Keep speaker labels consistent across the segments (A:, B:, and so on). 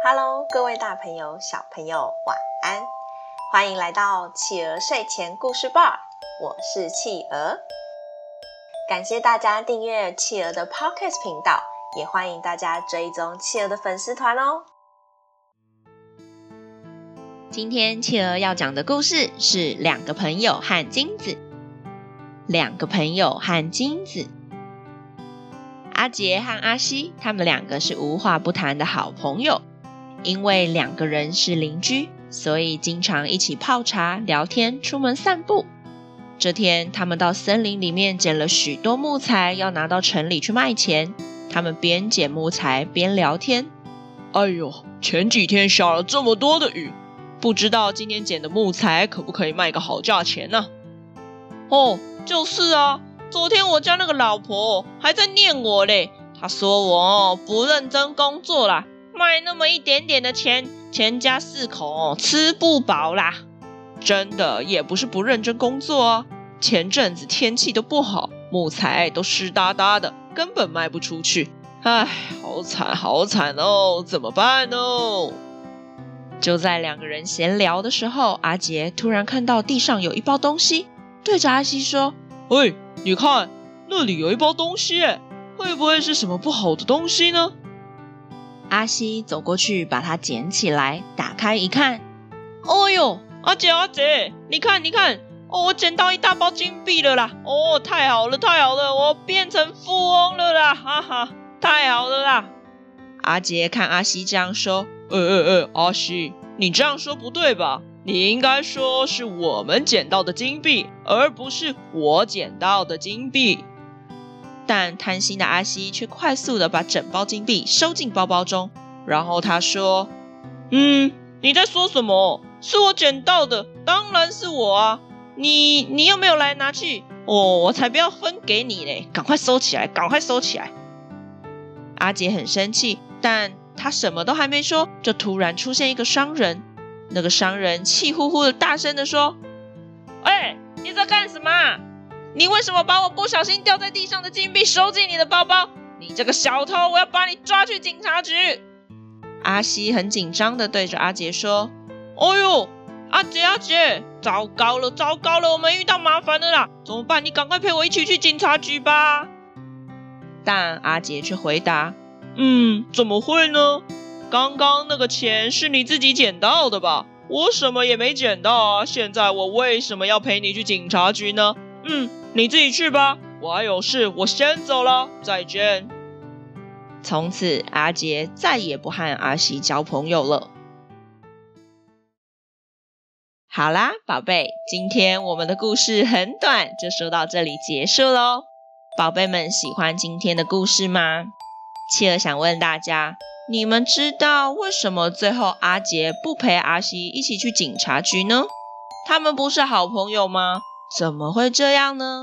A: Hello，各位大朋友、小朋友，晚安！欢迎来到企鹅睡前故事吧，我是企鹅。感谢大家订阅企鹅的 Podcast 频道，也欢迎大家追踪企鹅的粉丝团哦。今天企鹅要讲的故事是两个朋友和金子。两个朋友和金子，阿杰和阿西，他们两个是无话不谈的好朋友。因为两个人是邻居，所以经常一起泡茶、聊天、出门散步。这天，他们到森林里面捡了许多木材，要拿到城里去卖钱。他们边捡木材边聊天。
B: 哎呦，前几天下了这么多的雨，不知道今天捡的木材可不可以卖个好价钱呢？哦。就是啊，昨天我家那个老婆还在念我嘞，她说我不认真工作啦，卖那么一点点的钱，全家四口吃不饱啦。真的也不是不认真工作啊，前阵子天气都不好，木材都湿哒哒的，根本卖不出去。唉，好惨好惨哦，怎么办哦？
A: 就在两个人闲聊的时候，阿杰突然看到地上有一包东西。对着阿西说：“
B: 喂，你看，那里有一包东西，会不会是什么不好的东西呢？”
A: 阿西走过去，把它捡起来，打开一看，
B: 哦哟，阿姐阿姐，你看你看，哦，我捡到一大包金币了啦！哦，太好了太好了，我变成富翁了啦！哈哈，太好了啦！
A: 阿杰看阿西这样说：“
B: 呃呃呃，阿西，你这样说不对吧？”你应该说是我们捡到的金币，而不是我捡到的金币。
A: 但贪心的阿西却快速的把整包金币收进包包中，然后他说：“
B: 嗯，你在说什么？是我捡到的，当然是我啊！你你又没有来拿去，我，我才不要分给你嘞！赶快收起来，赶快收起来！”
A: 阿杰很生气，但他什么都还没说，就突然出现一个商人。那个商人气呼呼的大声的说：“
B: 哎，你在干什么？你为什么把我不小心掉在地上的金币收进你的包包？你这个小偷，我要把你抓去警察局！”
A: 阿西很紧张的对着阿杰说：“
B: 哎呦，阿杰阿杰，糟糕了糟糕了，我们遇到麻烦了啦！怎么办？你赶快陪我一起去警察局吧！”
A: 但阿杰却回答：“
B: 嗯，怎么会呢？”刚刚那个钱是你自己捡到的吧？我什么也没捡到啊！现在我为什么要陪你去警察局呢？嗯，你自己去吧，我还有事，我先走了，再见。
A: 从此，阿杰再也不和阿西交朋友了。好啦，宝贝，今天我们的故事很短，就说到这里结束喽。宝贝们喜欢今天的故事吗？企鹅想问大家。你们知道为什么最后阿杰不陪阿西一起去警察局呢？他们不是好朋友吗？怎么会这样呢？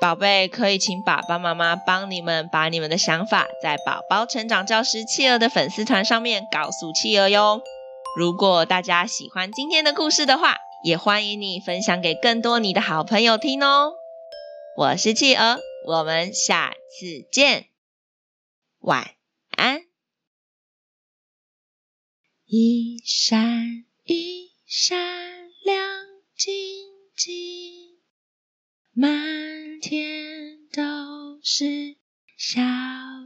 A: 宝贝，可以请爸爸妈妈帮你们把你们的想法在宝宝成长教师企鹅的粉丝团上面告诉企鹅哟。如果大家喜欢今天的故事的话，也欢迎你分享给更多你的好朋友听哦。我是企鹅，我们下次见，晚安。一闪是小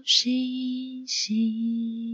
A: 星星。